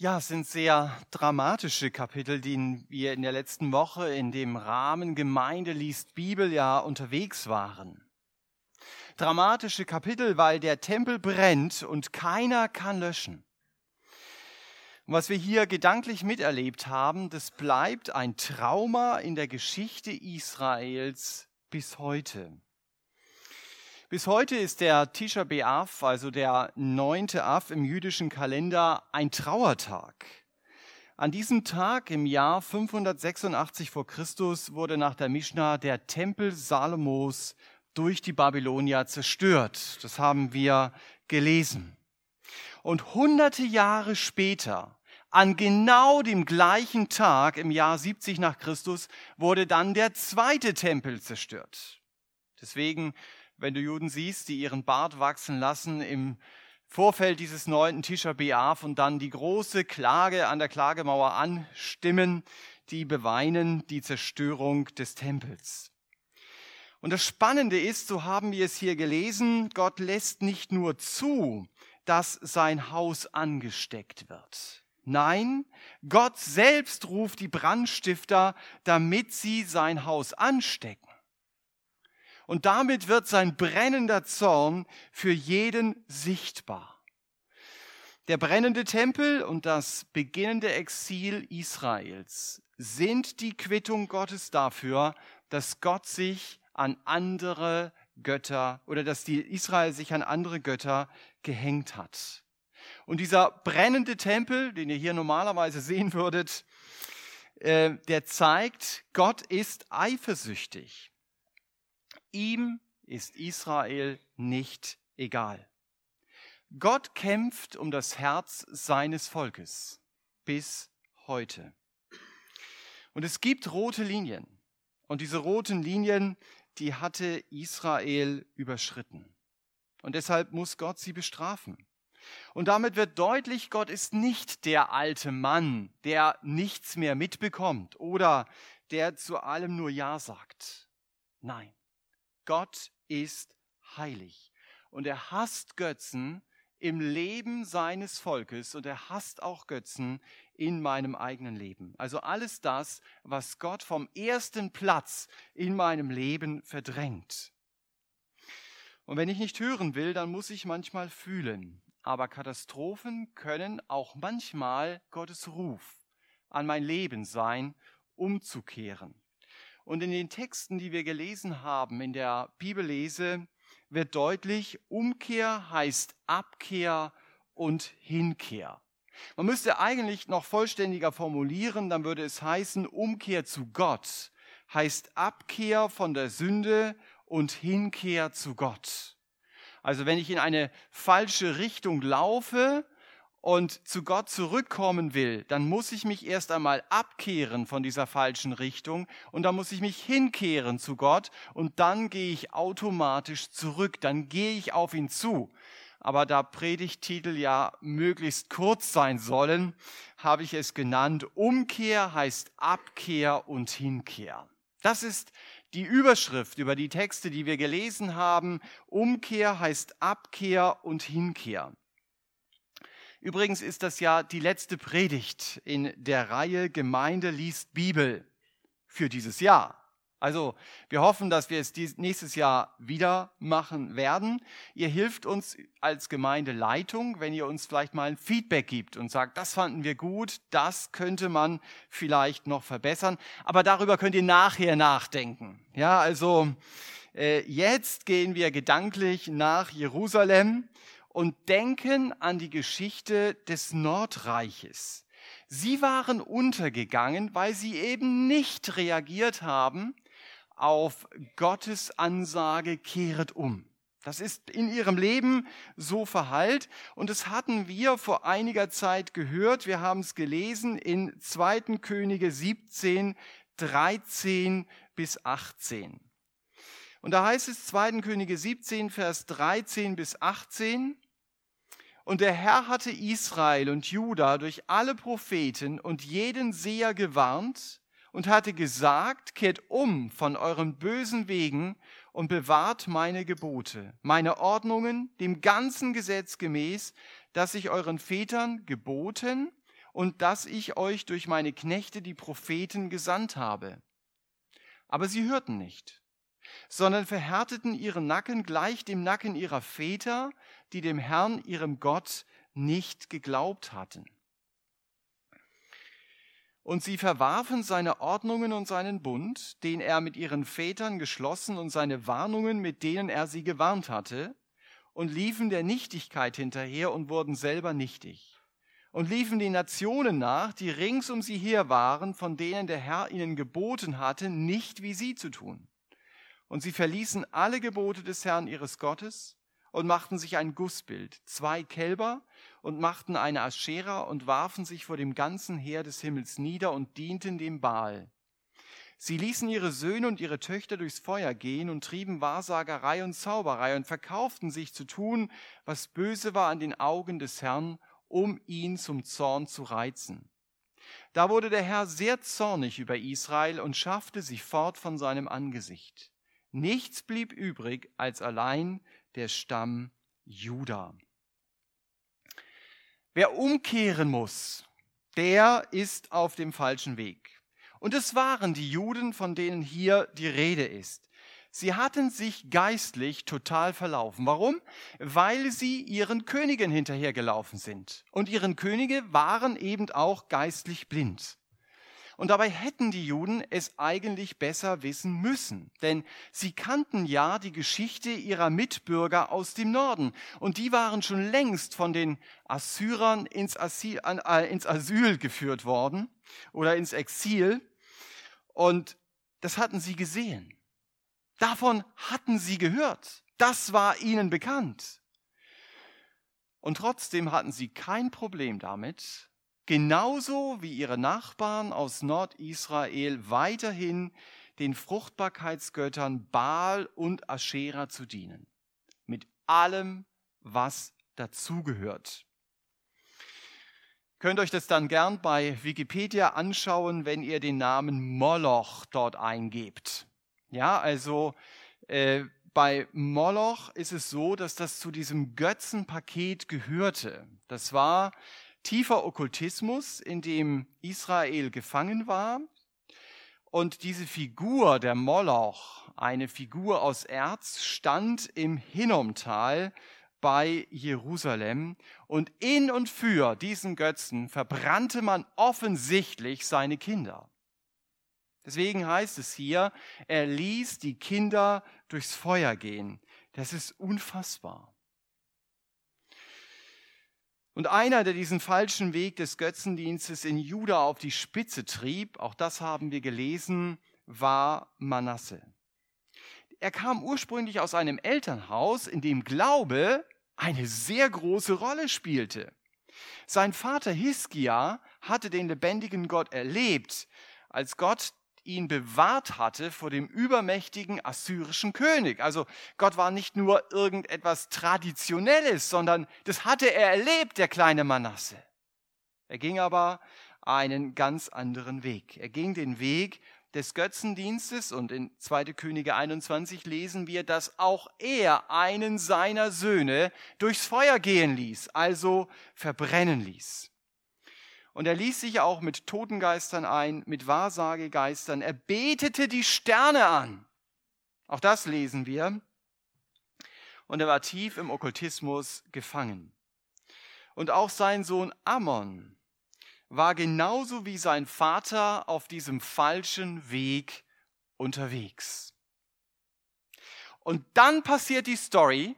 Ja, es sind sehr dramatische Kapitel, die wir in der letzten Woche in dem Rahmen Gemeinde liest Bibel ja unterwegs waren. Dramatische Kapitel, weil der Tempel brennt und keiner kann löschen. Und was wir hier gedanklich miterlebt haben, das bleibt ein Trauma in der Geschichte Israels bis heute. Bis heute ist der Tisha B'Av, also der neunte Av im jüdischen Kalender, ein Trauertag. An diesem Tag im Jahr 586 vor Christus wurde nach der Mishnah der Tempel Salomos durch die Babylonier zerstört. Das haben wir gelesen. Und hunderte Jahre später, an genau dem gleichen Tag im Jahr 70 nach Christus, wurde dann der zweite Tempel zerstört. Deswegen wenn du Juden siehst, die ihren Bart wachsen lassen im Vorfeld dieses neunten Tisha B'Av und dann die große Klage an der Klagemauer anstimmen, die beweinen die Zerstörung des Tempels. Und das Spannende ist, so haben wir es hier gelesen, Gott lässt nicht nur zu, dass sein Haus angesteckt wird. Nein, Gott selbst ruft die Brandstifter, damit sie sein Haus anstecken. Und damit wird sein brennender Zorn für jeden sichtbar. Der brennende Tempel und das beginnende Exil Israels sind die Quittung Gottes dafür, dass Gott sich an andere Götter oder dass die Israel sich an andere Götter gehängt hat. Und dieser brennende Tempel, den ihr hier normalerweise sehen würdet, äh, der zeigt, Gott ist eifersüchtig. Ihm ist Israel nicht egal. Gott kämpft um das Herz seines Volkes bis heute. Und es gibt rote Linien. Und diese roten Linien, die hatte Israel überschritten. Und deshalb muss Gott sie bestrafen. Und damit wird deutlich, Gott ist nicht der alte Mann, der nichts mehr mitbekommt oder der zu allem nur Ja sagt. Nein. Gott ist heilig und er hasst Götzen im Leben seines Volkes und er hasst auch Götzen in meinem eigenen Leben. Also alles das, was Gott vom ersten Platz in meinem Leben verdrängt. Und wenn ich nicht hören will, dann muss ich manchmal fühlen. Aber Katastrophen können auch manchmal Gottes Ruf an mein Leben sein, umzukehren. Und in den Texten, die wir gelesen haben, in der Bibellese, wird deutlich, Umkehr heißt Abkehr und Hinkehr. Man müsste eigentlich noch vollständiger formulieren, dann würde es heißen, Umkehr zu Gott heißt Abkehr von der Sünde und Hinkehr zu Gott. Also wenn ich in eine falsche Richtung laufe, und zu Gott zurückkommen will, dann muss ich mich erst einmal abkehren von dieser falschen Richtung und dann muss ich mich hinkehren zu Gott und dann gehe ich automatisch zurück, dann gehe ich auf ihn zu. Aber da Predigtitel ja möglichst kurz sein sollen, habe ich es genannt, Umkehr heißt Abkehr und Hinkehr. Das ist die Überschrift über die Texte, die wir gelesen haben. Umkehr heißt Abkehr und Hinkehr. Übrigens ist das ja die letzte Predigt in der Reihe Gemeinde liest Bibel für dieses Jahr. Also wir hoffen, dass wir es nächstes Jahr wieder machen werden. Ihr hilft uns als Gemeindeleitung, wenn ihr uns vielleicht mal ein Feedback gibt und sagt, das fanden wir gut, das könnte man vielleicht noch verbessern. Aber darüber könnt ihr nachher nachdenken. Ja, also äh, jetzt gehen wir gedanklich nach Jerusalem und denken an die Geschichte des Nordreiches. Sie waren untergegangen, weil sie eben nicht reagiert haben auf Gottes Ansage, kehret um. Das ist in ihrem Leben so verhallt und das hatten wir vor einiger Zeit gehört. Wir haben es gelesen in 2. Könige 17, 13 bis 18. Und da heißt es 2. Könige 17, Vers 13 bis 18. Und der Herr hatte Israel und Juda durch alle Propheten und jeden Seher gewarnt und hatte gesagt, kehrt um von euren bösen Wegen und bewahrt meine Gebote, meine Ordnungen, dem ganzen Gesetz gemäß, das ich euren Vätern geboten und dass ich euch durch meine Knechte die Propheten gesandt habe. Aber sie hörten nicht, sondern verhärteten ihren Nacken gleich dem Nacken ihrer Väter, die dem Herrn, ihrem Gott, nicht geglaubt hatten. Und sie verwarfen seine Ordnungen und seinen Bund, den er mit ihren Vätern geschlossen, und seine Warnungen, mit denen er sie gewarnt hatte, und liefen der Nichtigkeit hinterher und wurden selber nichtig. Und liefen die Nationen nach, die rings um sie her waren, von denen der Herr ihnen geboten hatte, nicht wie sie zu tun. Und sie verließen alle Gebote des Herrn ihres Gottes und machten sich ein Gussbild, zwei Kälber und machten eine Aschera und warfen sich vor dem ganzen Heer des Himmels nieder und dienten dem Baal. Sie ließen ihre Söhne und ihre Töchter durchs Feuer gehen und trieben Wahrsagerei und Zauberei und verkauften sich zu tun, was böse war an den Augen des Herrn, um ihn zum Zorn zu reizen. Da wurde der Herr sehr zornig über Israel und schaffte sie fort von seinem Angesicht. Nichts blieb übrig als allein der Stamm Juda. Wer umkehren muss, der ist auf dem falschen Weg. Und es waren die Juden, von denen hier die Rede ist. Sie hatten sich geistlich total verlaufen. Warum? Weil sie ihren Königen hinterhergelaufen sind. Und ihren Könige waren eben auch geistlich blind. Und dabei hätten die Juden es eigentlich besser wissen müssen, denn sie kannten ja die Geschichte ihrer Mitbürger aus dem Norden und die waren schon längst von den Assyrern ins Asyl, äh, ins Asyl geführt worden oder ins Exil und das hatten sie gesehen. Davon hatten sie gehört. Das war ihnen bekannt. Und trotzdem hatten sie kein Problem damit, genauso wie ihre Nachbarn aus Nordisrael weiterhin den Fruchtbarkeitsgöttern Baal und Aschera zu dienen. Mit allem, was dazugehört. Könnt euch das dann gern bei Wikipedia anschauen, wenn ihr den Namen Moloch dort eingebt. Ja, also äh, bei Moloch ist es so, dass das zu diesem Götzenpaket gehörte. Das war tiefer Okkultismus, in dem Israel gefangen war. Und diese Figur, der Moloch, eine Figur aus Erz, stand im Hinnomtal bei Jerusalem. Und in und für diesen Götzen verbrannte man offensichtlich seine Kinder. Deswegen heißt es hier, er ließ die Kinder durchs Feuer gehen. Das ist unfassbar. Und einer, der diesen falschen Weg des Götzendienstes in Juda auf die Spitze trieb, auch das haben wir gelesen, war Manasse. Er kam ursprünglich aus einem Elternhaus, in dem Glaube eine sehr große Rolle spielte. Sein Vater Hiskia hatte den lebendigen Gott erlebt, als Gott ihn bewahrt hatte vor dem übermächtigen assyrischen König. Also Gott war nicht nur irgendetwas Traditionelles, sondern das hatte er erlebt, der kleine Manasse. Er ging aber einen ganz anderen Weg. Er ging den Weg des Götzendienstes und in 2. Könige 21 lesen wir, dass auch er einen seiner Söhne durchs Feuer gehen ließ, also verbrennen ließ. Und er ließ sich auch mit Totengeistern ein, mit Wahrsagegeistern. Er betete die Sterne an. Auch das lesen wir. Und er war tief im Okkultismus gefangen. Und auch sein Sohn Ammon war genauso wie sein Vater auf diesem falschen Weg unterwegs. Und dann passiert die Story,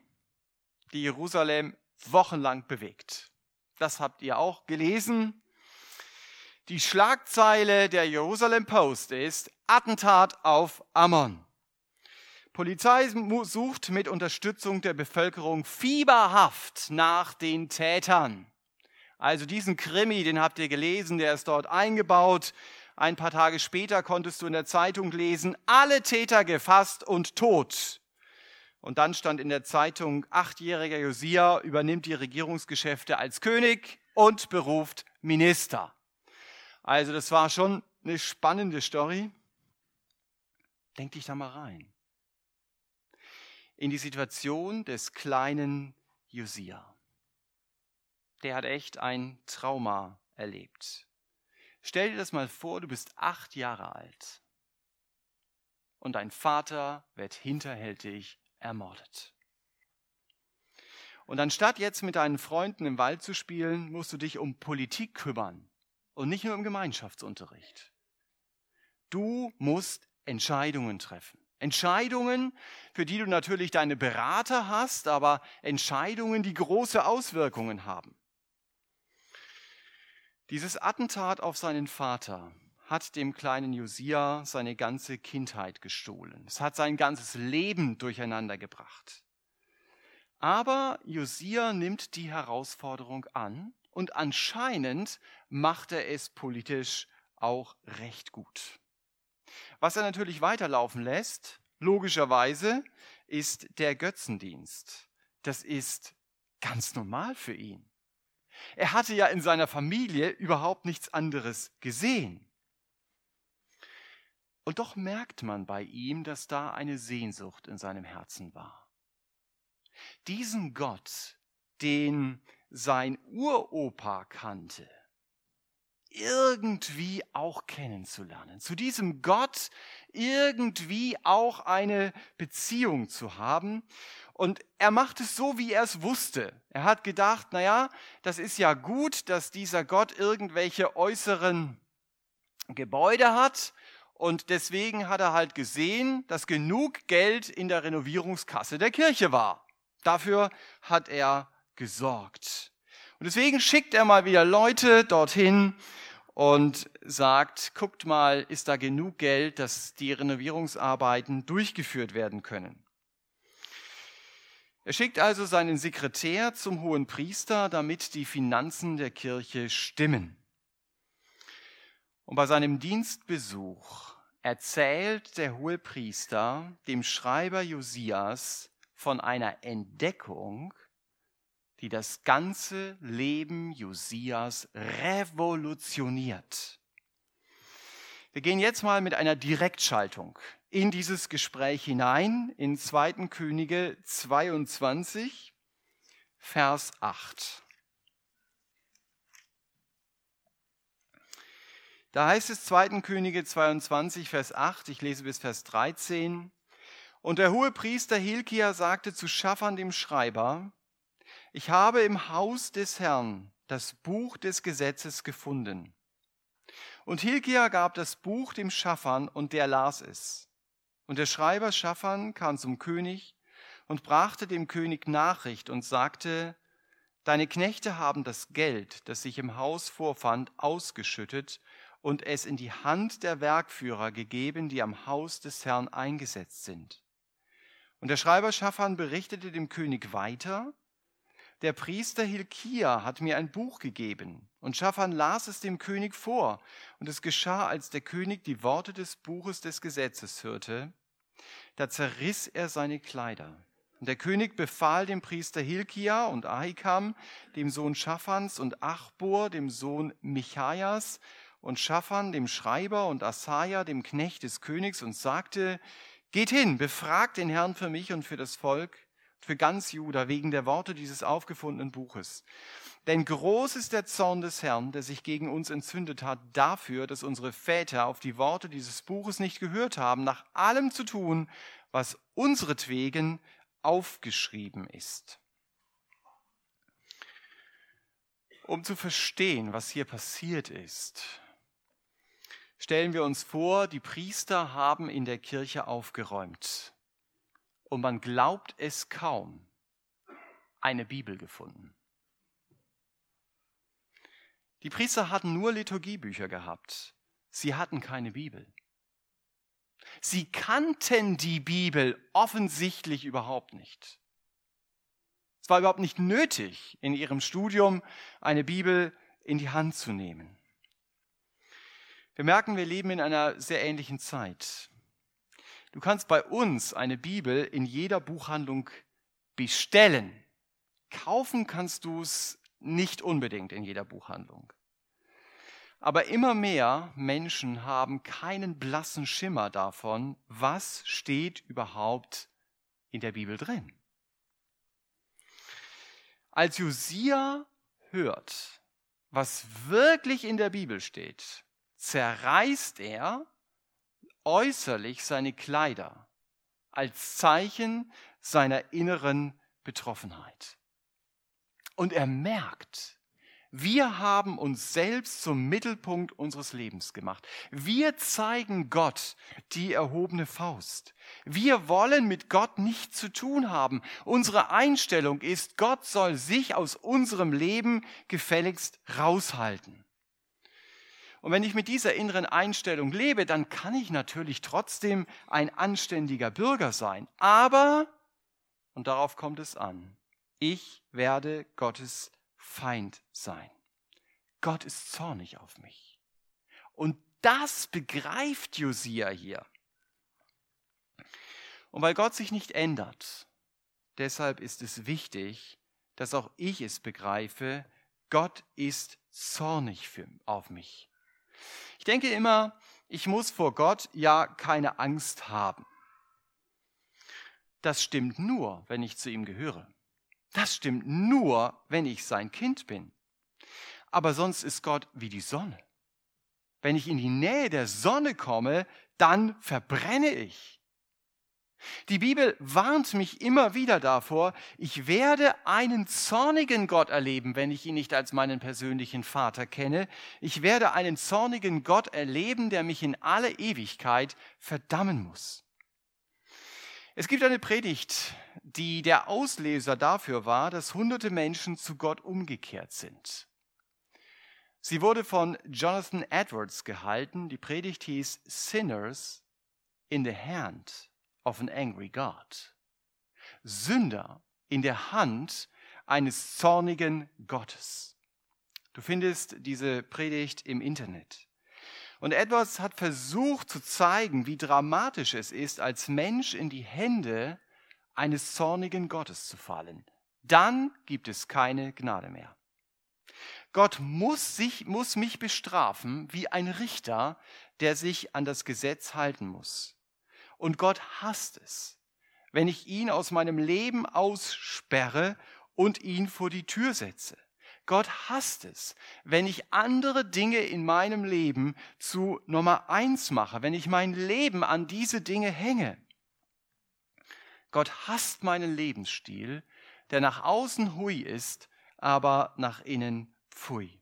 die Jerusalem wochenlang bewegt. Das habt ihr auch gelesen. Die Schlagzeile der Jerusalem Post ist Attentat auf Ammon. Polizei sucht mit Unterstützung der Bevölkerung fieberhaft nach den Tätern. Also diesen Krimi, den habt ihr gelesen, der ist dort eingebaut. Ein paar Tage später konntest du in der Zeitung lesen, alle Täter gefasst und tot. Und dann stand in der Zeitung, achtjähriger Josia übernimmt die Regierungsgeschäfte als König und beruft Minister. Also das war schon eine spannende Story. Denk dich da mal rein. In die Situation des kleinen Josia. Der hat echt ein Trauma erlebt. Stell dir das mal vor, du bist acht Jahre alt und dein Vater wird hinterhältig ermordet. Und anstatt jetzt mit deinen Freunden im Wald zu spielen, musst du dich um Politik kümmern und nicht nur im Gemeinschaftsunterricht. Du musst Entscheidungen treffen. Entscheidungen, für die du natürlich deine Berater hast, aber Entscheidungen, die große Auswirkungen haben. Dieses Attentat auf seinen Vater hat dem kleinen Josia seine ganze Kindheit gestohlen. Es hat sein ganzes Leben durcheinander gebracht. Aber Josia nimmt die Herausforderung an und anscheinend macht er es politisch auch recht gut. Was er natürlich weiterlaufen lässt, logischerweise, ist der Götzendienst. Das ist ganz normal für ihn. Er hatte ja in seiner Familie überhaupt nichts anderes gesehen. Und doch merkt man bei ihm, dass da eine Sehnsucht in seinem Herzen war. Diesen Gott, den sein Uropa kannte, irgendwie auch kennenzulernen, zu diesem Gott irgendwie auch eine Beziehung zu haben. Und er macht es so, wie er es wusste. Er hat gedacht, na ja, das ist ja gut, dass dieser Gott irgendwelche äußeren Gebäude hat. Und deswegen hat er halt gesehen, dass genug Geld in der Renovierungskasse der Kirche war. Dafür hat er gesorgt. Und deswegen schickt er mal wieder Leute dorthin und sagt, guckt mal, ist da genug Geld, dass die Renovierungsarbeiten durchgeführt werden können. Er schickt also seinen Sekretär zum hohen Priester, damit die Finanzen der Kirche stimmen. Und bei seinem Dienstbesuch erzählt der hohe Priester dem Schreiber Josias von einer Entdeckung, die das ganze Leben Josias revolutioniert. Wir gehen jetzt mal mit einer Direktschaltung in dieses Gespräch hinein, in 2. Könige 22, Vers 8. Da heißt es 2. Könige 22, Vers 8, ich lese bis Vers 13. Und der hohe Priester Hilkia sagte zu Schaffan dem Schreiber, ich habe im Haus des Herrn das Buch des Gesetzes gefunden. Und Hilkia gab das Buch dem Schaffan und der las es. Und der Schreiber Schaffan kam zum König und brachte dem König Nachricht und sagte, Deine Knechte haben das Geld, das sich im Haus vorfand, ausgeschüttet und es in die Hand der Werkführer gegeben, die am Haus des Herrn eingesetzt sind. Und der Schreiber Schaffan berichtete dem König weiter, der Priester Hilkia hat mir ein Buch gegeben. Und Schaffan las es dem König vor. Und es geschah, als der König die Worte des Buches des Gesetzes hörte, da zerriss er seine Kleider. Und der König befahl dem Priester Hilkia und Ahikam, dem Sohn Schaffans, und Achbor, dem Sohn Michaias, und Schaffan, dem Schreiber, und Asaja, dem Knecht des Königs, und sagte, Geht hin, befragt den Herrn für mich und für das Volk, für ganz Juda wegen der Worte dieses aufgefundenen Buches. Denn groß ist der Zorn des Herrn, der sich gegen uns entzündet hat, dafür, dass unsere Väter auf die Worte dieses Buches nicht gehört haben, nach allem zu tun, was unseretwegen aufgeschrieben ist. Um zu verstehen, was hier passiert ist, stellen wir uns vor, die Priester haben in der Kirche aufgeräumt und man glaubt es kaum, eine Bibel gefunden. Die Priester hatten nur Liturgiebücher gehabt. Sie hatten keine Bibel. Sie kannten die Bibel offensichtlich überhaupt nicht. Es war überhaupt nicht nötig, in ihrem Studium eine Bibel in die Hand zu nehmen. Wir merken, wir leben in einer sehr ähnlichen Zeit. Du kannst bei uns eine Bibel in jeder Buchhandlung bestellen. Kaufen kannst du es nicht unbedingt in jeder Buchhandlung. Aber immer mehr Menschen haben keinen blassen Schimmer davon, was steht überhaupt in der Bibel drin. Als Josia hört, was wirklich in der Bibel steht, zerreißt er äußerlich seine Kleider als Zeichen seiner inneren Betroffenheit. Und er merkt, wir haben uns selbst zum Mittelpunkt unseres Lebens gemacht. Wir zeigen Gott die erhobene Faust. Wir wollen mit Gott nichts zu tun haben. Unsere Einstellung ist, Gott soll sich aus unserem Leben gefälligst raushalten. Und wenn ich mit dieser inneren Einstellung lebe, dann kann ich natürlich trotzdem ein anständiger Bürger sein. Aber, und darauf kommt es an, ich werde Gottes Feind sein. Gott ist zornig auf mich. Und das begreift Josia hier. Und weil Gott sich nicht ändert, deshalb ist es wichtig, dass auch ich es begreife, Gott ist zornig für, auf mich. Ich denke immer, ich muss vor Gott ja keine Angst haben. Das stimmt nur, wenn ich zu ihm gehöre. Das stimmt nur, wenn ich sein Kind bin. Aber sonst ist Gott wie die Sonne. Wenn ich in die Nähe der Sonne komme, dann verbrenne ich. Die Bibel warnt mich immer wieder davor, ich werde einen zornigen Gott erleben, wenn ich ihn nicht als meinen persönlichen Vater kenne. Ich werde einen zornigen Gott erleben, der mich in alle Ewigkeit verdammen muss. Es gibt eine Predigt, die der Auslöser dafür war, dass hunderte Menschen zu Gott umgekehrt sind. Sie wurde von Jonathan Edwards gehalten. Die Predigt hieß Sinners in the Hand of an Angry God. Sünder in der Hand eines zornigen Gottes. Du findest diese Predigt im Internet. Und Edwards hat versucht zu zeigen, wie dramatisch es ist, als Mensch in die Hände eines zornigen Gottes zu fallen. Dann gibt es keine Gnade mehr. Gott muss, sich, muss mich bestrafen wie ein Richter, der sich an das Gesetz halten muss. Und Gott hasst es, wenn ich ihn aus meinem Leben aussperre und ihn vor die Tür setze. Gott hasst es, wenn ich andere Dinge in meinem Leben zu Nummer eins mache, wenn ich mein Leben an diese Dinge hänge. Gott hasst meinen Lebensstil, der nach außen hui ist, aber nach innen pfui.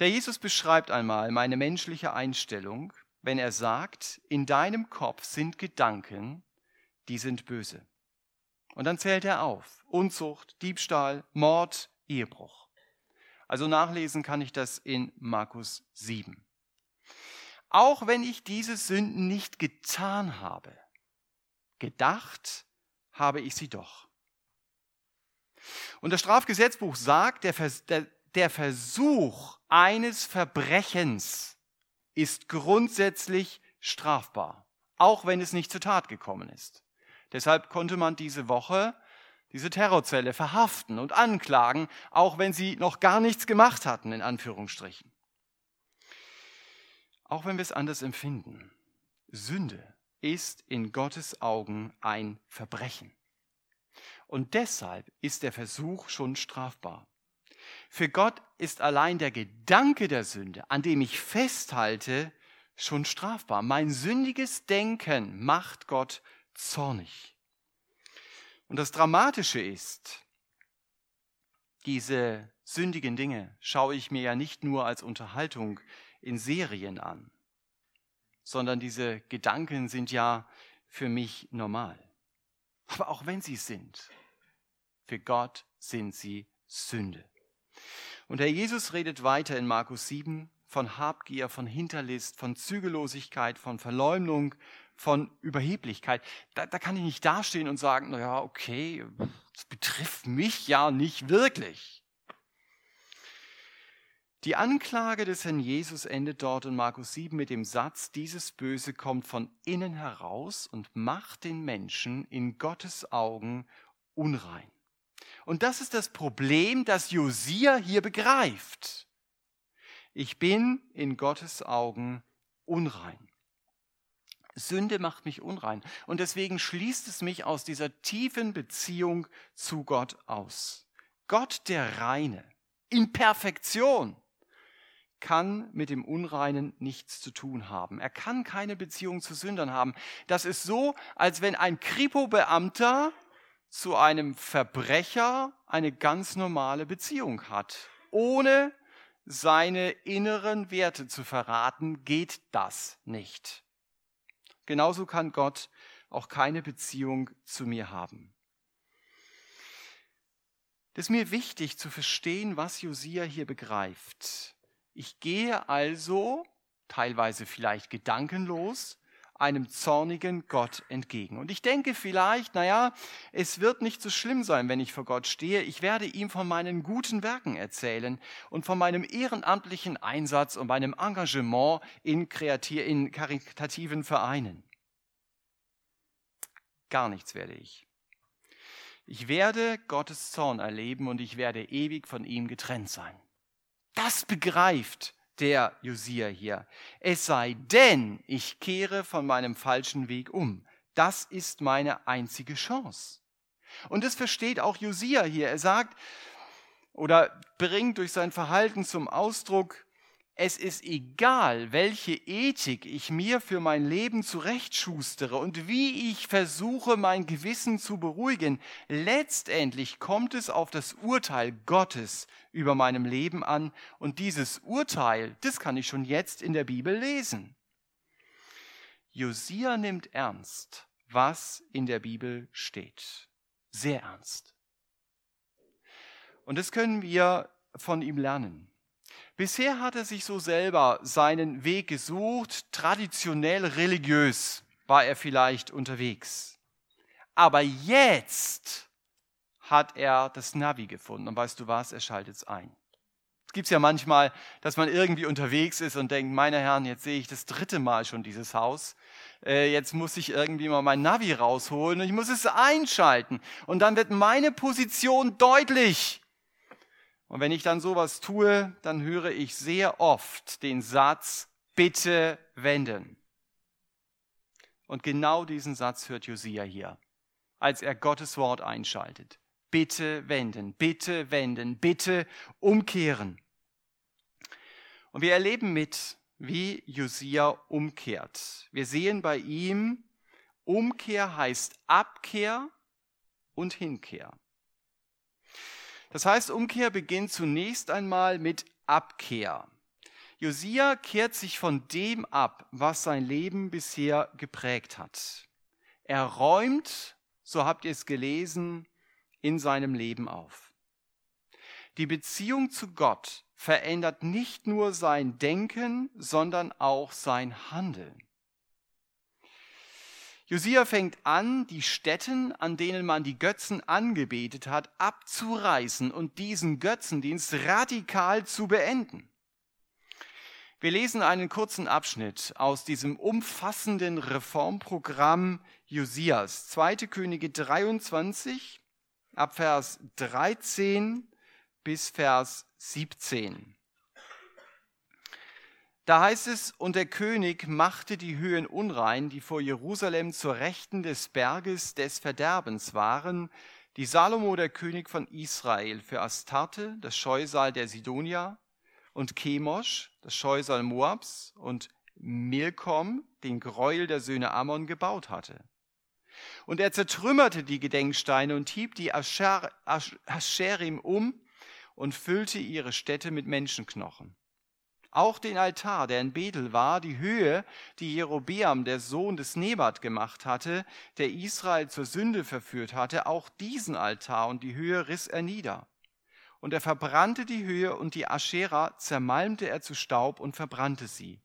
Der Jesus beschreibt einmal meine menschliche Einstellung, wenn er sagt, in deinem Kopf sind Gedanken, die sind böse. Und dann zählt er auf. Unzucht, Diebstahl, Mord, Ehebruch. Also nachlesen kann ich das in Markus 7. Auch wenn ich diese Sünden nicht getan habe, gedacht habe ich sie doch. Und das Strafgesetzbuch sagt, der, Vers der, der Versuch eines Verbrechens ist grundsätzlich strafbar, auch wenn es nicht zur Tat gekommen ist. Deshalb konnte man diese Woche diese Terrorzelle verhaften und anklagen, auch wenn sie noch gar nichts gemacht hatten, in Anführungsstrichen. Auch wenn wir es anders empfinden, Sünde ist in Gottes Augen ein Verbrechen. Und deshalb ist der Versuch schon strafbar. Für Gott ist allein der Gedanke der Sünde, an dem ich festhalte, schon strafbar. Mein sündiges Denken macht Gott zornig. Und das Dramatische ist, diese sündigen Dinge schaue ich mir ja nicht nur als Unterhaltung in Serien an, sondern diese Gedanken sind ja für mich normal. Aber auch wenn sie sind, für Gott sind sie Sünde. Und Herr Jesus redet weiter in Markus 7 von Habgier, von Hinterlist, von Zügellosigkeit, von Verleumdung, von Überheblichkeit. Da, da kann ich nicht dastehen und sagen, naja, okay, das betrifft mich ja nicht wirklich. Die Anklage des Herrn Jesus endet dort in Markus 7 mit dem Satz, dieses Böse kommt von innen heraus und macht den Menschen in Gottes Augen unrein. Und das ist das Problem, das Josia hier begreift. Ich bin in Gottes Augen unrein. Sünde macht mich unrein. Und deswegen schließt es mich aus dieser tiefen Beziehung zu Gott aus. Gott der Reine in Perfektion, kann mit dem Unreinen nichts zu tun haben. Er kann keine Beziehung zu Sündern haben. Das ist so, als wenn ein Kripo-Beamter zu einem Verbrecher eine ganz normale Beziehung hat. Ohne seine inneren Werte zu verraten, geht das nicht. Genauso kann Gott auch keine Beziehung zu mir haben. Das ist mir wichtig zu verstehen, was Josia hier begreift. Ich gehe also, teilweise vielleicht gedankenlos, einem zornigen Gott entgegen. Und ich denke vielleicht, naja, es wird nicht so schlimm sein, wenn ich vor Gott stehe. Ich werde ihm von meinen guten Werken erzählen und von meinem ehrenamtlichen Einsatz und meinem Engagement in, in karitativen Vereinen. Gar nichts werde ich. Ich werde Gottes Zorn erleben und ich werde ewig von ihm getrennt sein. Das begreift der Josia hier. Es sei denn, ich kehre von meinem falschen Weg um. Das ist meine einzige Chance. Und das versteht auch Josia hier. Er sagt oder bringt durch sein Verhalten zum Ausdruck, es ist egal, welche Ethik ich mir für mein Leben zurechtschustere und wie ich versuche, mein Gewissen zu beruhigen. Letztendlich kommt es auf das Urteil Gottes über meinem Leben an und dieses Urteil, das kann ich schon jetzt in der Bibel lesen. Josia nimmt ernst, was in der Bibel steht. Sehr ernst. Und das können wir von ihm lernen. Bisher hat er sich so selber seinen Weg gesucht, traditionell religiös war er vielleicht unterwegs. Aber jetzt hat er das Navi gefunden. Und weißt du was, er schaltet es ein. Es gibt ja manchmal, dass man irgendwie unterwegs ist und denkt, meine Herren, jetzt sehe ich das dritte Mal schon dieses Haus. Äh, jetzt muss ich irgendwie mal mein Navi rausholen und ich muss es einschalten. Und dann wird meine Position deutlich. Und wenn ich dann sowas tue, dann höre ich sehr oft den Satz, bitte wenden. Und genau diesen Satz hört Josia hier, als er Gottes Wort einschaltet. Bitte wenden, bitte wenden, bitte umkehren. Und wir erleben mit, wie Josia umkehrt. Wir sehen bei ihm, Umkehr heißt Abkehr und Hinkehr. Das heißt, Umkehr beginnt zunächst einmal mit Abkehr. Josia kehrt sich von dem ab, was sein Leben bisher geprägt hat. Er räumt, so habt ihr es gelesen, in seinem Leben auf. Die Beziehung zu Gott verändert nicht nur sein Denken, sondern auch sein Handeln. Josia fängt an, die Stätten, an denen man die Götzen angebetet hat, abzureißen und diesen Götzendienst radikal zu beenden. Wir lesen einen kurzen Abschnitt aus diesem umfassenden Reformprogramm Josias. 2. Könige 23, ab Vers 13 bis Vers 17. Da heißt es, und der König machte die Höhen unrein, die vor Jerusalem zur Rechten des Berges des Verderbens waren, die Salomo, der König von Israel, für Astarte, das Scheusal der Sidonia, und Chemosh, das Scheusal Moabs, und Milkom, den Gräuel der Söhne Ammon, gebaut hatte. Und er zertrümmerte die Gedenksteine und hieb die Ascherim um und füllte ihre Städte mit Menschenknochen. Auch den Altar, der in Bethel war, die Höhe, die Jerobeam, der Sohn des Nebat, gemacht hatte, der Israel zur Sünde verführt hatte, auch diesen Altar und die Höhe riss er nieder. Und er verbrannte die Höhe und die Aschera zermalmte er zu Staub und verbrannte sie.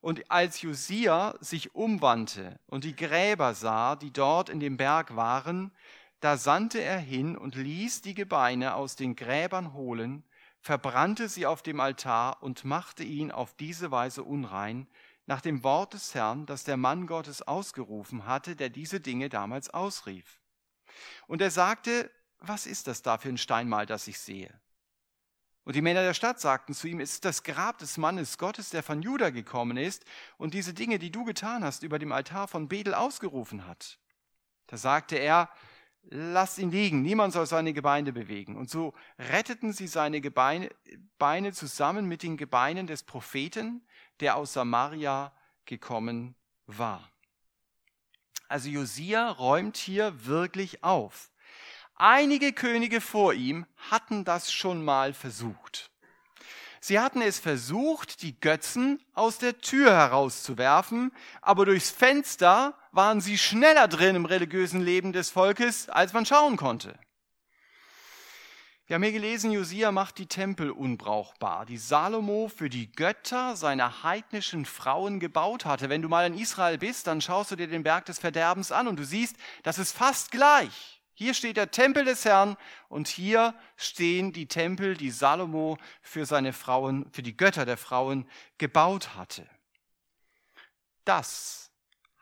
Und als Josia sich umwandte und die Gräber sah, die dort in dem Berg waren, da sandte er hin und ließ die Gebeine aus den Gräbern holen, verbrannte sie auf dem Altar und machte ihn auf diese Weise unrein, nach dem Wort des Herrn, das der Mann Gottes ausgerufen hatte, der diese Dinge damals ausrief. Und er sagte, was ist das da für ein Steinmal, das ich sehe? Und die Männer der Stadt sagten zu ihm, es ist das Grab des Mannes Gottes, der von Juda gekommen ist und diese Dinge, die du getan hast, über dem Altar von Bethel ausgerufen hat. Da sagte er, lasst ihn liegen, niemand soll seine Gebeine bewegen. Und so retteten sie seine Gebeine Beine zusammen mit den Gebeinen des Propheten, der aus Samaria gekommen war. Also Josia räumt hier wirklich auf. Einige Könige vor ihm hatten das schon mal versucht. Sie hatten es versucht, die Götzen aus der Tür herauszuwerfen, aber durchs Fenster waren sie schneller drin im religiösen Leben des Volkes, als man schauen konnte. Wir haben hier gelesen, Josia macht die Tempel unbrauchbar, die Salomo für die Götter seiner heidnischen Frauen gebaut hatte. Wenn du mal in Israel bist, dann schaust du dir den Berg des Verderbens an und du siehst, das ist fast gleich. Hier steht der Tempel des Herrn und hier stehen die Tempel, die Salomo für seine Frauen, für die Götter der Frauen gebaut hatte. Das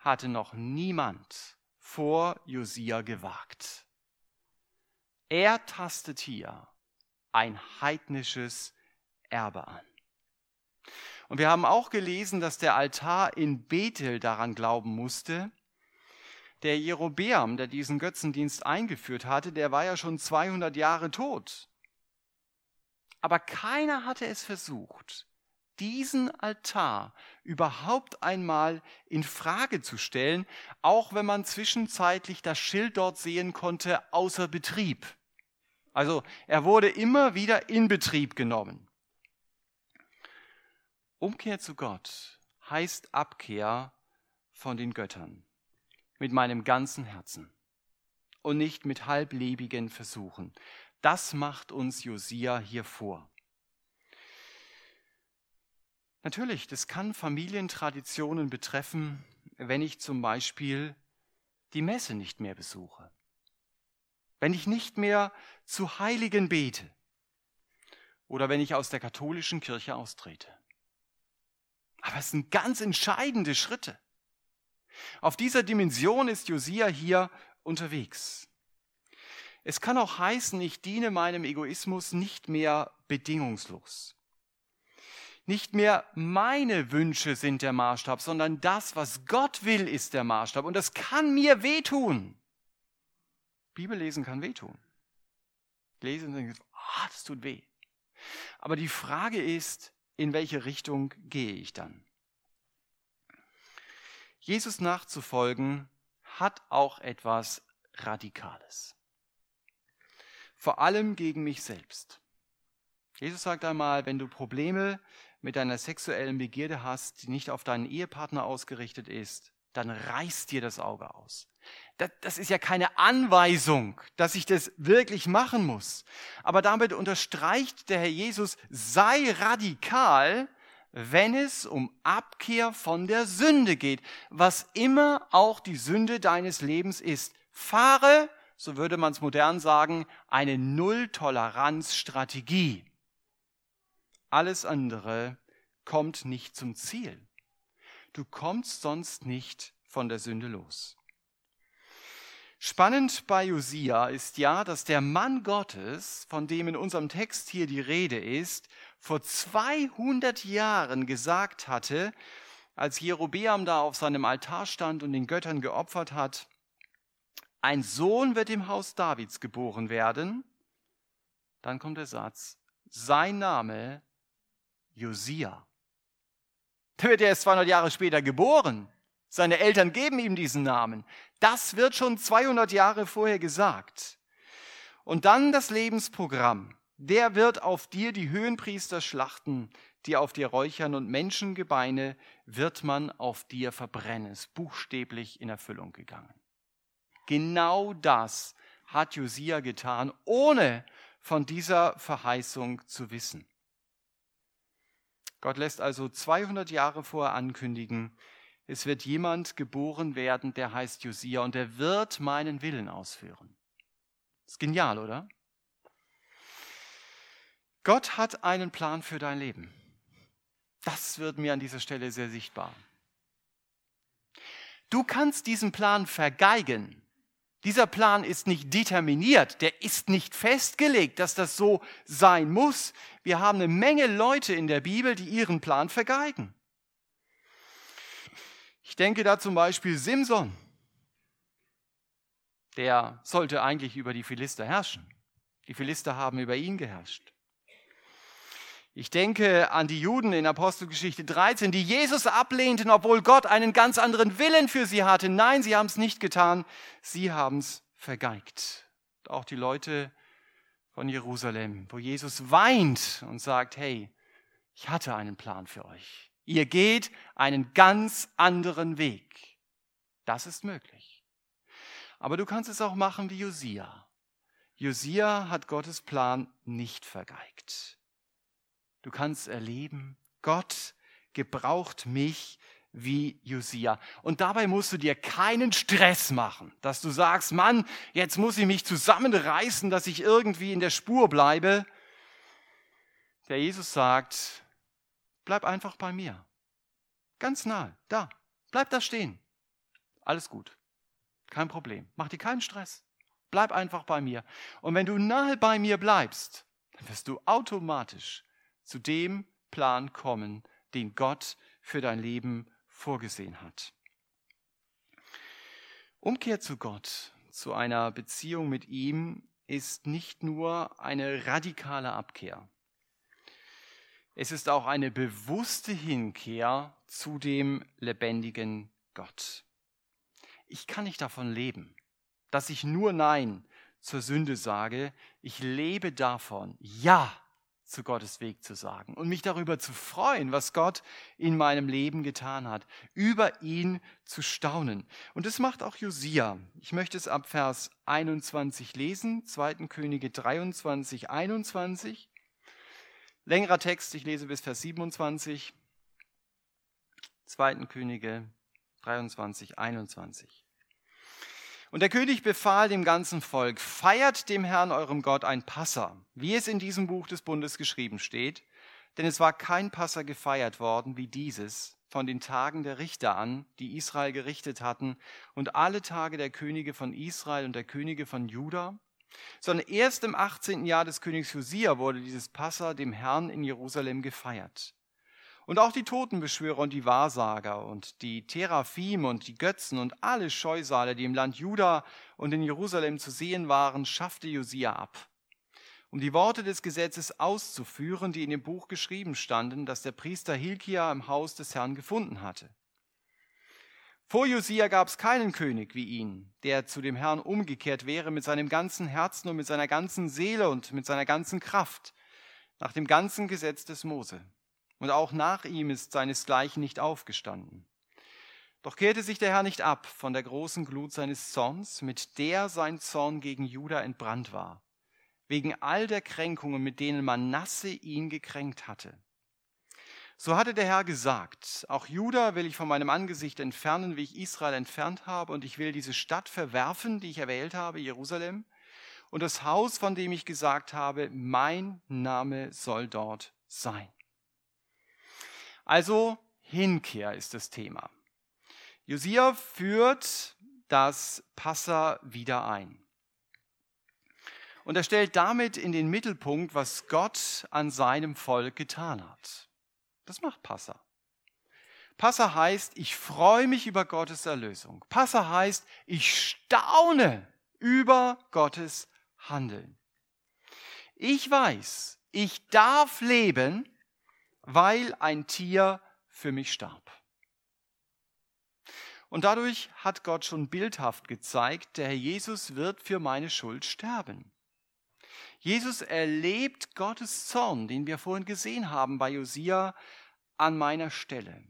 hatte noch niemand vor Josia gewagt. Er tastet hier ein heidnisches Erbe an. Und wir haben auch gelesen, dass der Altar in Bethel daran glauben musste, der Jerobeam, der diesen Götzendienst eingeführt hatte, der war ja schon 200 Jahre tot. Aber keiner hatte es versucht, diesen Altar überhaupt einmal in Frage zu stellen, auch wenn man zwischenzeitlich das Schild dort sehen konnte, außer Betrieb. Also er wurde immer wieder in Betrieb genommen. Umkehr zu Gott heißt Abkehr von den Göttern mit meinem ganzen Herzen und nicht mit halblebigen Versuchen. Das macht uns Josia hier vor. Natürlich, das kann Familientraditionen betreffen, wenn ich zum Beispiel die Messe nicht mehr besuche, wenn ich nicht mehr zu Heiligen bete oder wenn ich aus der katholischen Kirche austrete. Aber es sind ganz entscheidende Schritte. Auf dieser Dimension ist Josia hier unterwegs. Es kann auch heißen, ich diene meinem Egoismus nicht mehr bedingungslos. Nicht mehr meine Wünsche sind der Maßstab, sondern das, was Gott will, ist der Maßstab. Und das kann mir wehtun. Bibellesen kann wehtun. Lesen und denken, ah, das tut weh. Aber die Frage ist, in welche Richtung gehe ich dann? Jesus nachzufolgen hat auch etwas Radikales. Vor allem gegen mich selbst. Jesus sagt einmal, wenn du Probleme mit deiner sexuellen Begierde hast, die nicht auf deinen Ehepartner ausgerichtet ist, dann reiß dir das Auge aus. Das, das, ist ja keine Anweisung, dass ich das wirklich machen muss. Aber damit unterstreicht der Herr Jesus, sei radikal, wenn es um Abkehr von der Sünde geht, was immer auch die Sünde deines Lebens ist. Fahre, so würde man es modern sagen, eine Null-Toleranz-Strategie. Alles andere kommt nicht zum Ziel. Du kommst sonst nicht von der Sünde los. Spannend bei Josia ist ja, dass der Mann Gottes, von dem in unserem Text hier die Rede ist, vor 200 Jahren gesagt hatte, als Jerobeam da auf seinem Altar stand und den Göttern geopfert hat, ein Sohn wird im Haus Davids geboren werden. Dann kommt der Satz, sein Name Josia. Der wird erst 200 Jahre später geboren. Seine Eltern geben ihm diesen Namen. Das wird schon 200 Jahre vorher gesagt. Und dann das Lebensprogramm. Der wird auf dir die Höhenpriester schlachten, die auf dir räuchern und Menschengebeine wird man auf dir verbrennen. Ist buchstäblich in Erfüllung gegangen. Genau das hat Josia getan, ohne von dieser Verheißung zu wissen. Gott lässt also 200 Jahre vorher ankündigen, es wird jemand geboren werden, der heißt Josia und der wird meinen Willen ausführen. Ist genial, oder? Gott hat einen Plan für dein Leben. Das wird mir an dieser Stelle sehr sichtbar. Du kannst diesen Plan vergeigen. Dieser Plan ist nicht determiniert, der ist nicht festgelegt, dass das so sein muss. Wir haben eine Menge Leute in der Bibel, die ihren Plan vergeigen. Ich denke da zum Beispiel Simson. Der sollte eigentlich über die Philister herrschen. Die Philister haben über ihn geherrscht. Ich denke an die Juden in Apostelgeschichte 13, die Jesus ablehnten, obwohl Gott einen ganz anderen Willen für sie hatte. Nein, sie haben es nicht getan, sie haben es vergeigt. Auch die Leute von Jerusalem, wo Jesus weint und sagt, hey, ich hatte einen Plan für euch. Ihr geht einen ganz anderen Weg. Das ist möglich. Aber du kannst es auch machen wie Josia. Josia hat Gottes Plan nicht vergeigt. Du kannst erleben, Gott gebraucht mich wie Josia. Und dabei musst du dir keinen Stress machen, dass du sagst, Mann, jetzt muss ich mich zusammenreißen, dass ich irgendwie in der Spur bleibe. Der Jesus sagt, bleib einfach bei mir. Ganz nahe, da. Bleib da stehen. Alles gut. Kein Problem. Mach dir keinen Stress. Bleib einfach bei mir. Und wenn du nahe bei mir bleibst, dann wirst du automatisch zu dem Plan kommen, den Gott für dein Leben vorgesehen hat. Umkehr zu Gott, zu einer Beziehung mit ihm, ist nicht nur eine radikale Abkehr. Es ist auch eine bewusste Hinkehr zu dem lebendigen Gott. Ich kann nicht davon leben, dass ich nur Nein zur Sünde sage. Ich lebe davon, ja zu Gottes Weg zu sagen und mich darüber zu freuen, was Gott in meinem Leben getan hat, über ihn zu staunen. Und das macht auch Josia. Ich möchte es ab Vers 21 lesen, 2. Könige 23, 21. Längerer Text, ich lese bis Vers 27. 2. Könige 23, 21. Und der König befahl dem ganzen Volk, feiert dem Herrn eurem Gott ein Passa, wie es in diesem Buch des Bundes geschrieben steht, denn es war kein Passa gefeiert worden wie dieses von den Tagen der Richter an, die Israel gerichtet hatten, und alle Tage der Könige von Israel und der Könige von Juda, sondern erst im 18. Jahr des Königs Josia wurde dieses Passa dem Herrn in Jerusalem gefeiert. Und auch die Totenbeschwörer und die Wahrsager und die Teraphim und die Götzen und alle Scheusale, die im Land Juda und in Jerusalem zu sehen waren, schaffte Josia ab. Um die Worte des Gesetzes auszuführen, die in dem Buch geschrieben standen, das der Priester Hilkia im Haus des Herrn gefunden hatte. Vor Josia gab es keinen König wie ihn, der zu dem Herrn umgekehrt wäre mit seinem ganzen Herzen und mit seiner ganzen Seele und mit seiner ganzen Kraft, nach dem ganzen Gesetz des Mose und auch nach ihm ist seinesgleichen nicht aufgestanden. Doch kehrte sich der Herr nicht ab von der großen Glut seines Zorns, mit der sein Zorn gegen Juda entbrannt war, wegen all der Kränkungen, mit denen Manasse ihn gekränkt hatte. So hatte der Herr gesagt, auch Juda will ich von meinem Angesicht entfernen, wie ich Israel entfernt habe, und ich will diese Stadt verwerfen, die ich erwählt habe, Jerusalem, und das Haus, von dem ich gesagt habe, mein Name soll dort sein. Also Hinkehr ist das Thema. Josia führt das Passa wieder ein. Und er stellt damit in den Mittelpunkt, was Gott an seinem Volk getan hat. Das macht Passa. Passa heißt, ich freue mich über Gottes Erlösung. Passa heißt, ich staune über Gottes Handeln. Ich weiß, ich darf leben weil ein Tier für mich starb. Und dadurch hat Gott schon bildhaft gezeigt, der Herr Jesus wird für meine Schuld sterben. Jesus erlebt Gottes Zorn, den wir vorhin gesehen haben bei Josia, an meiner Stelle.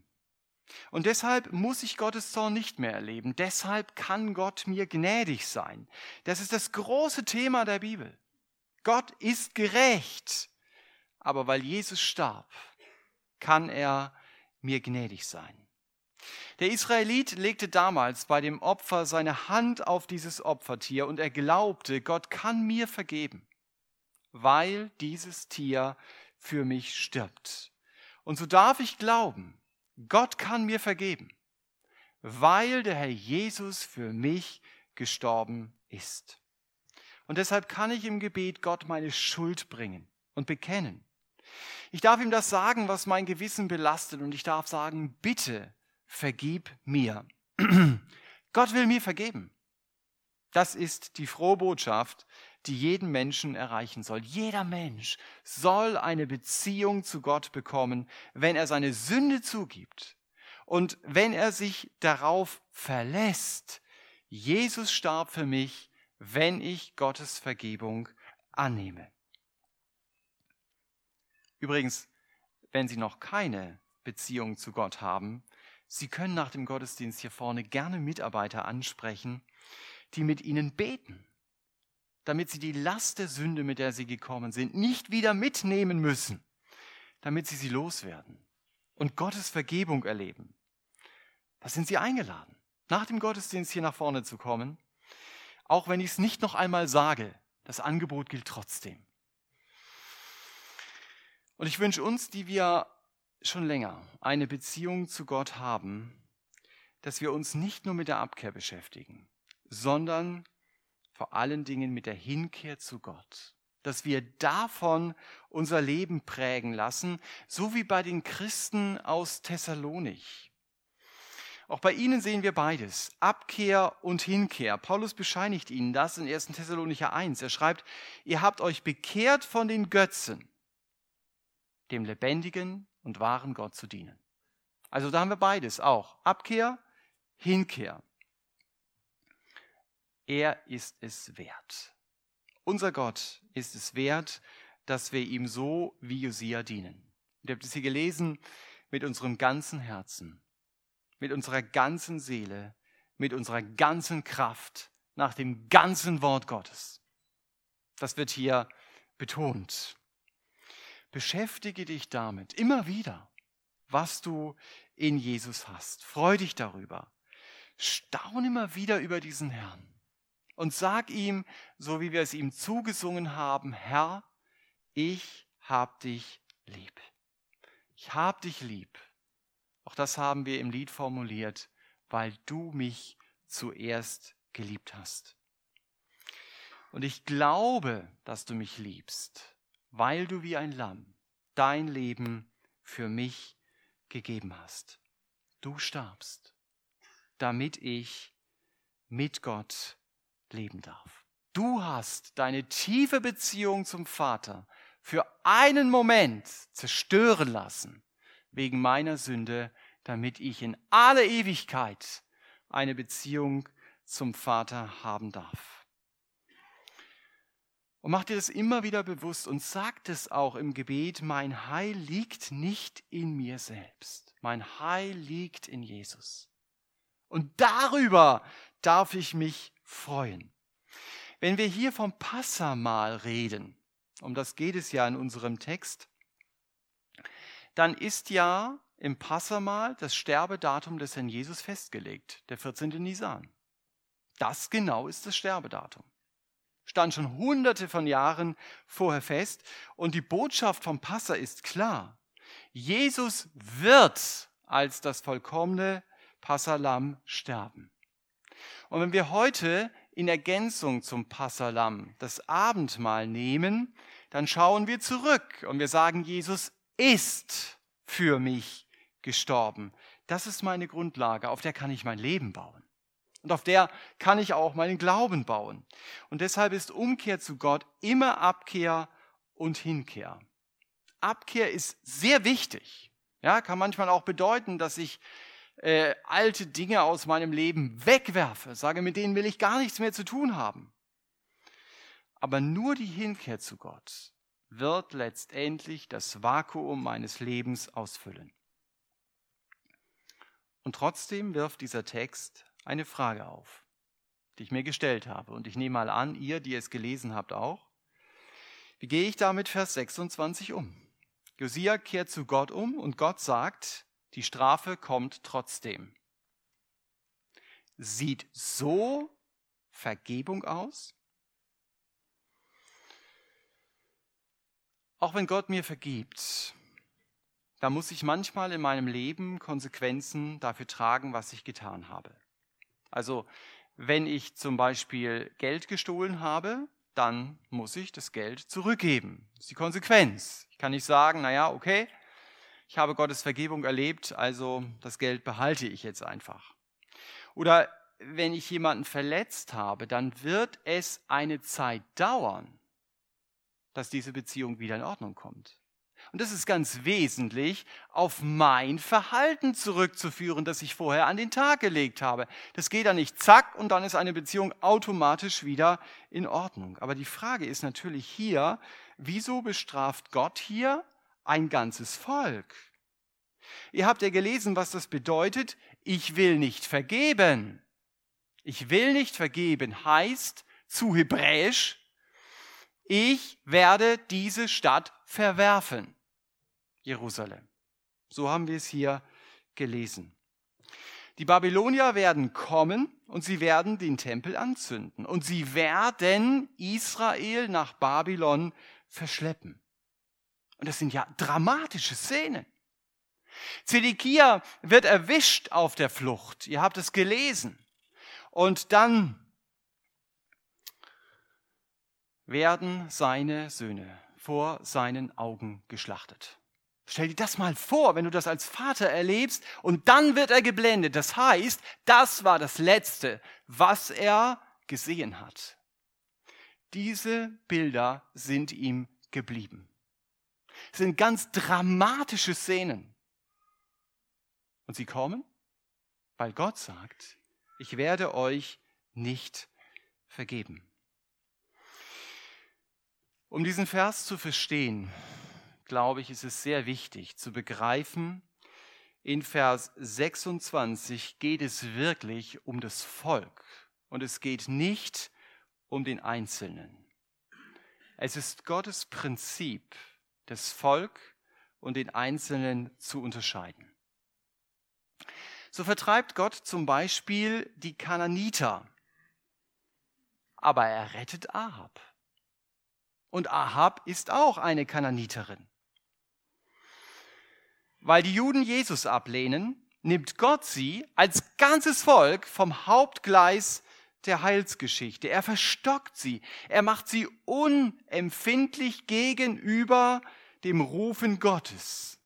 Und deshalb muss ich Gottes Zorn nicht mehr erleben. Deshalb kann Gott mir gnädig sein. Das ist das große Thema der Bibel. Gott ist gerecht. Aber weil Jesus starb, kann er mir gnädig sein. Der Israelit legte damals bei dem Opfer seine Hand auf dieses Opfertier und er glaubte, Gott kann mir vergeben, weil dieses Tier für mich stirbt. Und so darf ich glauben, Gott kann mir vergeben, weil der Herr Jesus für mich gestorben ist. Und deshalb kann ich im Gebet Gott meine Schuld bringen und bekennen. Ich darf ihm das sagen, was mein Gewissen belastet und ich darf sagen, bitte vergib mir. Gott will mir vergeben. Das ist die frohe Botschaft, die jeden Menschen erreichen soll. Jeder Mensch soll eine Beziehung zu Gott bekommen, wenn er seine Sünde zugibt und wenn er sich darauf verlässt. Jesus starb für mich, wenn ich Gottes Vergebung annehme. Übrigens, wenn Sie noch keine Beziehung zu Gott haben, Sie können nach dem Gottesdienst hier vorne gerne Mitarbeiter ansprechen, die mit Ihnen beten, damit Sie die Last der Sünde, mit der Sie gekommen sind, nicht wieder mitnehmen müssen, damit Sie sie loswerden und Gottes Vergebung erleben. Da sind Sie eingeladen, nach dem Gottesdienst hier nach vorne zu kommen, auch wenn ich es nicht noch einmal sage, das Angebot gilt trotzdem. Und ich wünsche uns, die wir schon länger eine Beziehung zu Gott haben, dass wir uns nicht nur mit der Abkehr beschäftigen, sondern vor allen Dingen mit der Hinkehr zu Gott. Dass wir davon unser Leben prägen lassen, so wie bei den Christen aus Thessalonich. Auch bei ihnen sehen wir beides, Abkehr und Hinkehr. Paulus bescheinigt ihnen das in 1. Thessalonicher 1. Er schreibt, ihr habt euch bekehrt von den Götzen, dem lebendigen und wahren Gott zu dienen. Also da haben wir beides auch. Abkehr, Hinkehr. Er ist es wert. Unser Gott ist es wert, dass wir ihm so wie Josia dienen. ihr habt es hier gelesen, mit unserem ganzen Herzen, mit unserer ganzen Seele, mit unserer ganzen Kraft, nach dem ganzen Wort Gottes. Das wird hier betont. Beschäftige dich damit immer wieder, was du in Jesus hast. Freu dich darüber. Staune immer wieder über diesen Herrn und sag ihm, so wie wir es ihm zugesungen haben, Herr, ich hab dich lieb. Ich hab dich lieb. Auch das haben wir im Lied formuliert, weil du mich zuerst geliebt hast. Und ich glaube, dass du mich liebst weil du wie ein Lamm dein Leben für mich gegeben hast. Du starbst, damit ich mit Gott leben darf. Du hast deine tiefe Beziehung zum Vater für einen Moment zerstören lassen wegen meiner Sünde, damit ich in alle Ewigkeit eine Beziehung zum Vater haben darf. Und mach dir das immer wieder bewusst und sag es auch im Gebet, mein Heil liegt nicht in mir selbst. Mein Heil liegt in Jesus. Und darüber darf ich mich freuen. Wenn wir hier vom Passamal reden, um das geht es ja in unserem Text, dann ist ja im Passamal das Sterbedatum des Herrn Jesus festgelegt, der 14. Nisan. Das genau ist das Sterbedatum stand schon hunderte von Jahren vorher fest. Und die Botschaft vom Passa ist klar. Jesus wird als das vollkommene Passalam sterben. Und wenn wir heute in Ergänzung zum Passalam das Abendmahl nehmen, dann schauen wir zurück und wir sagen, Jesus ist für mich gestorben. Das ist meine Grundlage, auf der kann ich mein Leben bauen. Und auf der kann ich auch meinen Glauben bauen. Und deshalb ist Umkehr zu Gott immer Abkehr und Hinkehr. Abkehr ist sehr wichtig. Ja, kann manchmal auch bedeuten, dass ich äh, alte Dinge aus meinem Leben wegwerfe, sage, mit denen will ich gar nichts mehr zu tun haben. Aber nur die Hinkehr zu Gott wird letztendlich das Vakuum meines Lebens ausfüllen. Und trotzdem wirft dieser Text eine Frage auf, die ich mir gestellt habe. Und ich nehme mal an, ihr, die es gelesen habt, auch. Wie gehe ich da mit Vers 26 um? Josia kehrt zu Gott um und Gott sagt, die Strafe kommt trotzdem. Sieht so Vergebung aus? Auch wenn Gott mir vergibt, da muss ich manchmal in meinem Leben Konsequenzen dafür tragen, was ich getan habe. Also wenn ich zum Beispiel Geld gestohlen habe, dann muss ich das Geld zurückgeben. Das ist die Konsequenz. Ich kann nicht sagen, naja, okay, ich habe Gottes Vergebung erlebt, also das Geld behalte ich jetzt einfach. Oder wenn ich jemanden verletzt habe, dann wird es eine Zeit dauern, dass diese Beziehung wieder in Ordnung kommt. Und das ist ganz wesentlich auf mein Verhalten zurückzuführen, das ich vorher an den Tag gelegt habe. Das geht dann nicht zack und dann ist eine Beziehung automatisch wieder in Ordnung. Aber die Frage ist natürlich hier, wieso bestraft Gott hier ein ganzes Volk? Ihr habt ja gelesen, was das bedeutet. Ich will nicht vergeben. Ich will nicht vergeben heißt zu Hebräisch, ich werde diese Stadt verwerfen. Jerusalem. So haben wir es hier gelesen. Die Babylonier werden kommen und sie werden den Tempel anzünden und sie werden Israel nach Babylon verschleppen. Und das sind ja dramatische Szenen. Zedekia wird erwischt auf der Flucht. Ihr habt es gelesen. Und dann werden seine Söhne vor seinen Augen geschlachtet. Stell dir das mal vor, wenn du das als Vater erlebst und dann wird er geblendet. Das heißt, das war das Letzte, was er gesehen hat. Diese Bilder sind ihm geblieben. Es sind ganz dramatische Szenen. Und sie kommen, weil Gott sagt, ich werde euch nicht vergeben. Um diesen Vers zu verstehen, glaube ich, ist es sehr wichtig zu begreifen, in Vers 26 geht es wirklich um das Volk und es geht nicht um den Einzelnen. Es ist Gottes Prinzip, das Volk und den Einzelnen zu unterscheiden. So vertreibt Gott zum Beispiel die Kananiter, aber er rettet Ahab. Und Ahab ist auch eine Kananiterin. Weil die Juden Jesus ablehnen, nimmt Gott sie als ganzes Volk vom Hauptgleis der Heilsgeschichte. Er verstockt sie. Er macht sie unempfindlich gegenüber dem Rufen Gottes.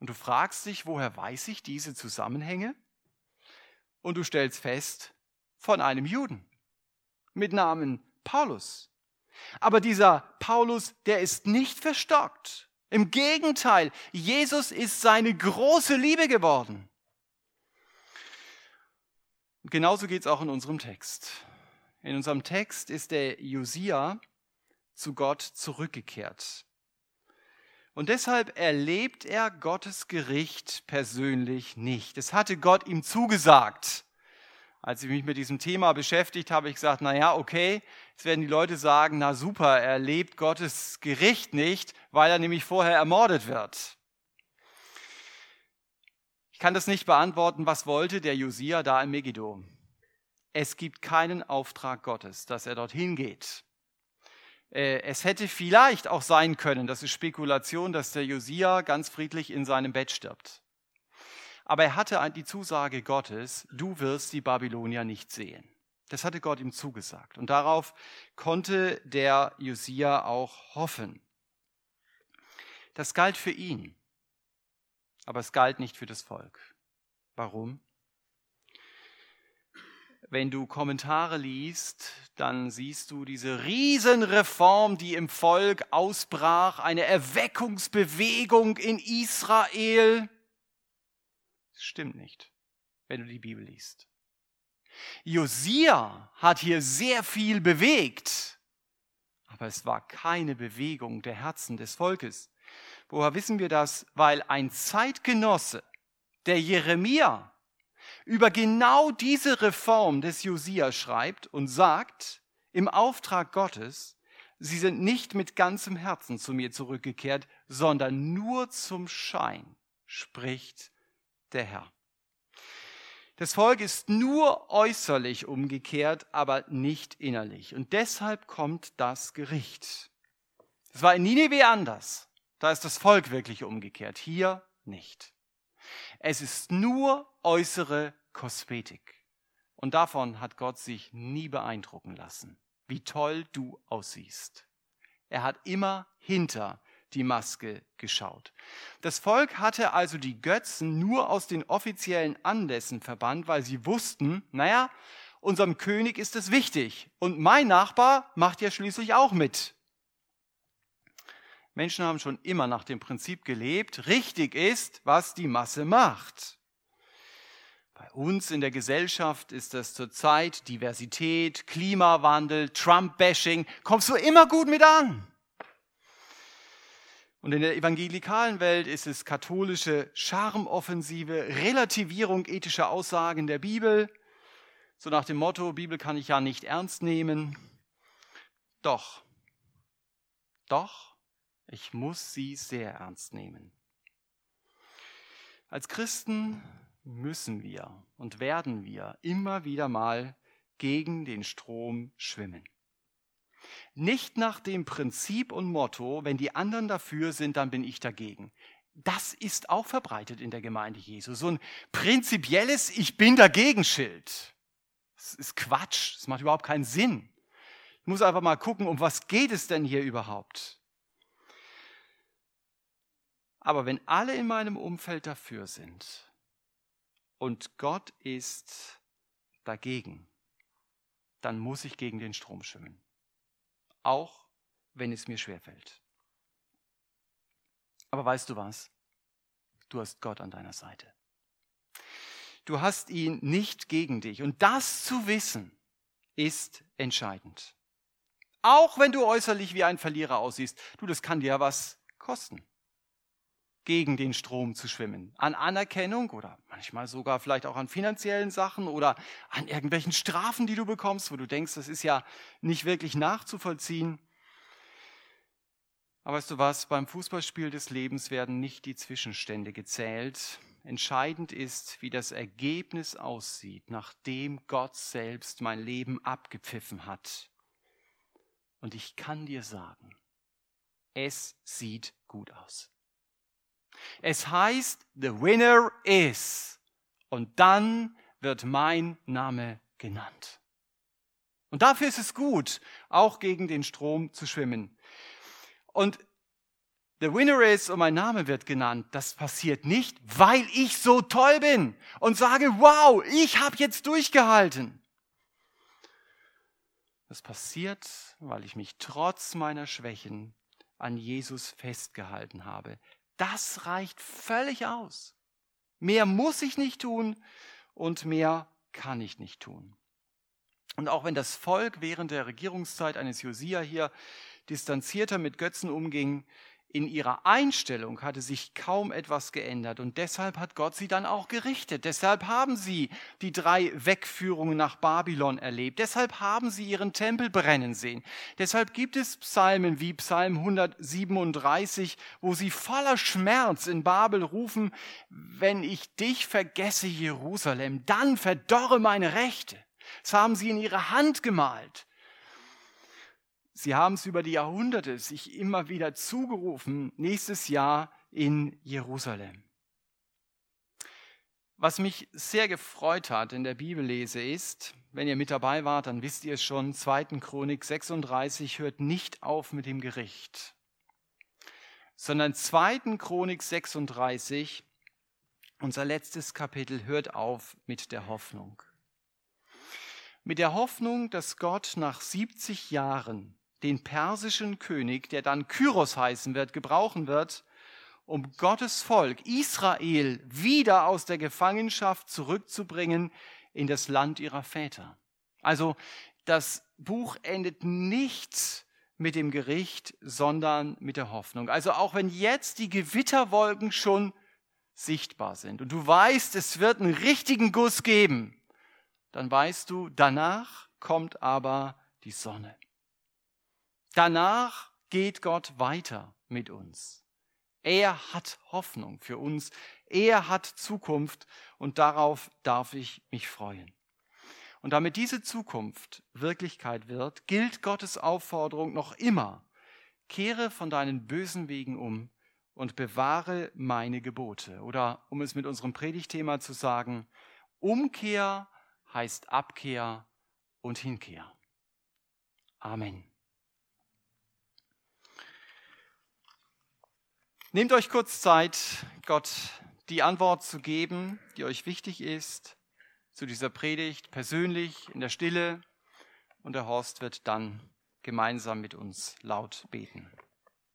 Und du fragst dich, woher weiß ich diese Zusammenhänge? Und du stellst fest, von einem Juden mit Namen Paulus. Aber dieser Paulus, der ist nicht verstockt. Im Gegenteil, Jesus ist seine große Liebe geworden. Und genauso geht es auch in unserem Text. In unserem Text ist der Josia zu Gott zurückgekehrt. Und deshalb erlebt er Gottes Gericht persönlich nicht. Es hatte Gott ihm zugesagt als ich mich mit diesem Thema beschäftigt habe, ich gesagt, na ja, okay, jetzt werden die Leute sagen, na super, er lebt Gottes Gericht nicht, weil er nämlich vorher ermordet wird. Ich kann das nicht beantworten, was wollte der Josia da in Megiddo. Es gibt keinen Auftrag Gottes, dass er dorthin geht. Äh, es hätte vielleicht auch sein können, das ist Spekulation, dass der Josia ganz friedlich in seinem Bett stirbt. Aber er hatte die Zusage Gottes, du wirst die Babylonier nicht sehen. Das hatte Gott ihm zugesagt. Und darauf konnte der Josia auch hoffen. Das galt für ihn, aber es galt nicht für das Volk. Warum? Wenn du Kommentare liest, dann siehst du diese Riesenreform, die im Volk ausbrach, eine Erweckungsbewegung in Israel. Stimmt nicht, wenn du die Bibel liest. Josia hat hier sehr viel bewegt, aber es war keine Bewegung der Herzen des Volkes. Woher wissen wir das? Weil ein Zeitgenosse, der Jeremia, über genau diese Reform des Josia schreibt und sagt, im Auftrag Gottes, sie sind nicht mit ganzem Herzen zu mir zurückgekehrt, sondern nur zum Schein, spricht der Herr. Das Volk ist nur äußerlich umgekehrt, aber nicht innerlich. Und deshalb kommt das Gericht. Es war in Nineveh anders. Da ist das Volk wirklich umgekehrt. Hier nicht. Es ist nur äußere Kosmetik. Und davon hat Gott sich nie beeindrucken lassen, wie toll du aussiehst. Er hat immer hinter die Maske geschaut. Das Volk hatte also die Götzen nur aus den offiziellen Anlässen verbannt, weil sie wussten, naja, unserem König ist es wichtig und mein Nachbar macht ja schließlich auch mit. Menschen haben schon immer nach dem Prinzip gelebt, richtig ist, was die Masse macht. Bei uns in der Gesellschaft ist das zurzeit Diversität, Klimawandel, Trump-Bashing, kommst du immer gut mit an. Und in der evangelikalen Welt ist es katholische Charmoffensive, Relativierung ethischer Aussagen der Bibel, so nach dem Motto, Bibel kann ich ja nicht ernst nehmen. Doch, doch, ich muss sie sehr ernst nehmen. Als Christen müssen wir und werden wir immer wieder mal gegen den Strom schwimmen. Nicht nach dem Prinzip und Motto, wenn die anderen dafür sind, dann bin ich dagegen. Das ist auch verbreitet in der Gemeinde Jesu. So ein prinzipielles Ich bin dagegen Schild. Das ist Quatsch. Das macht überhaupt keinen Sinn. Ich muss einfach mal gucken, um was geht es denn hier überhaupt? Aber wenn alle in meinem Umfeld dafür sind und Gott ist dagegen, dann muss ich gegen den Strom schwimmen. Auch wenn es mir schwerfällt. Aber weißt du was? Du hast Gott an deiner Seite du hast ihn nicht gegen dich. Und das zu wissen, ist entscheidend. Auch wenn du äußerlich wie ein Verlierer aussiehst, du, das kann dir was kosten, gegen den Strom zu schwimmen. An Anerkennung oder manchmal sogar vielleicht auch an finanziellen Sachen oder an irgendwelchen Strafen, die du bekommst, wo du denkst, das ist ja nicht wirklich nachzuvollziehen. Aber weißt du was, beim Fußballspiel des Lebens werden nicht die Zwischenstände gezählt, Entscheidend ist, wie das Ergebnis aussieht, nachdem Gott selbst mein Leben abgepfiffen hat. Und ich kann dir sagen, es sieht gut aus. Es heißt, the winner is. Und dann wird mein Name genannt. Und dafür ist es gut, auch gegen den Strom zu schwimmen. Und The winner is und mein Name wird genannt. Das passiert nicht, weil ich so toll bin und sage, wow, ich habe jetzt durchgehalten. Das passiert, weil ich mich trotz meiner Schwächen an Jesus festgehalten habe. Das reicht völlig aus. Mehr muss ich nicht tun und mehr kann ich nicht tun. Und auch wenn das Volk während der Regierungszeit eines Josia hier distanzierter mit Götzen umging, in ihrer Einstellung hatte sich kaum etwas geändert und deshalb hat Gott sie dann auch gerichtet. Deshalb haben sie die drei Wegführungen nach Babylon erlebt. Deshalb haben sie ihren Tempel brennen sehen. Deshalb gibt es Psalmen wie Psalm 137, wo sie voller Schmerz in Babel rufen, wenn ich dich vergesse, Jerusalem, dann verdorre meine Rechte. Das haben sie in ihre Hand gemalt. Sie haben es über die Jahrhunderte sich immer wieder zugerufen, nächstes Jahr in Jerusalem. Was mich sehr gefreut hat in der Bibellese ist, wenn ihr mit dabei wart, dann wisst ihr es schon, 2. Chronik 36 hört nicht auf mit dem Gericht, sondern 2. Chronik 36, unser letztes Kapitel, hört auf mit der Hoffnung. Mit der Hoffnung, dass Gott nach 70 Jahren den persischen König, der dann Kyros heißen wird, gebrauchen wird, um Gottes Volk Israel wieder aus der Gefangenschaft zurückzubringen in das Land ihrer Väter. Also das Buch endet nicht mit dem Gericht, sondern mit der Hoffnung. Also auch wenn jetzt die Gewitterwolken schon sichtbar sind und du weißt, es wird einen richtigen Guss geben, dann weißt du, danach kommt aber die Sonne. Danach geht Gott weiter mit uns. Er hat Hoffnung für uns. Er hat Zukunft und darauf darf ich mich freuen. Und damit diese Zukunft Wirklichkeit wird, gilt Gottes Aufforderung noch immer. Kehre von deinen bösen Wegen um und bewahre meine Gebote. Oder um es mit unserem Predigtthema zu sagen, Umkehr heißt Abkehr und Hinkehr. Amen. Nehmt euch kurz Zeit, Gott die Antwort zu geben, die euch wichtig ist, zu dieser Predigt, persönlich, in der Stille. Und der Horst wird dann gemeinsam mit uns laut beten.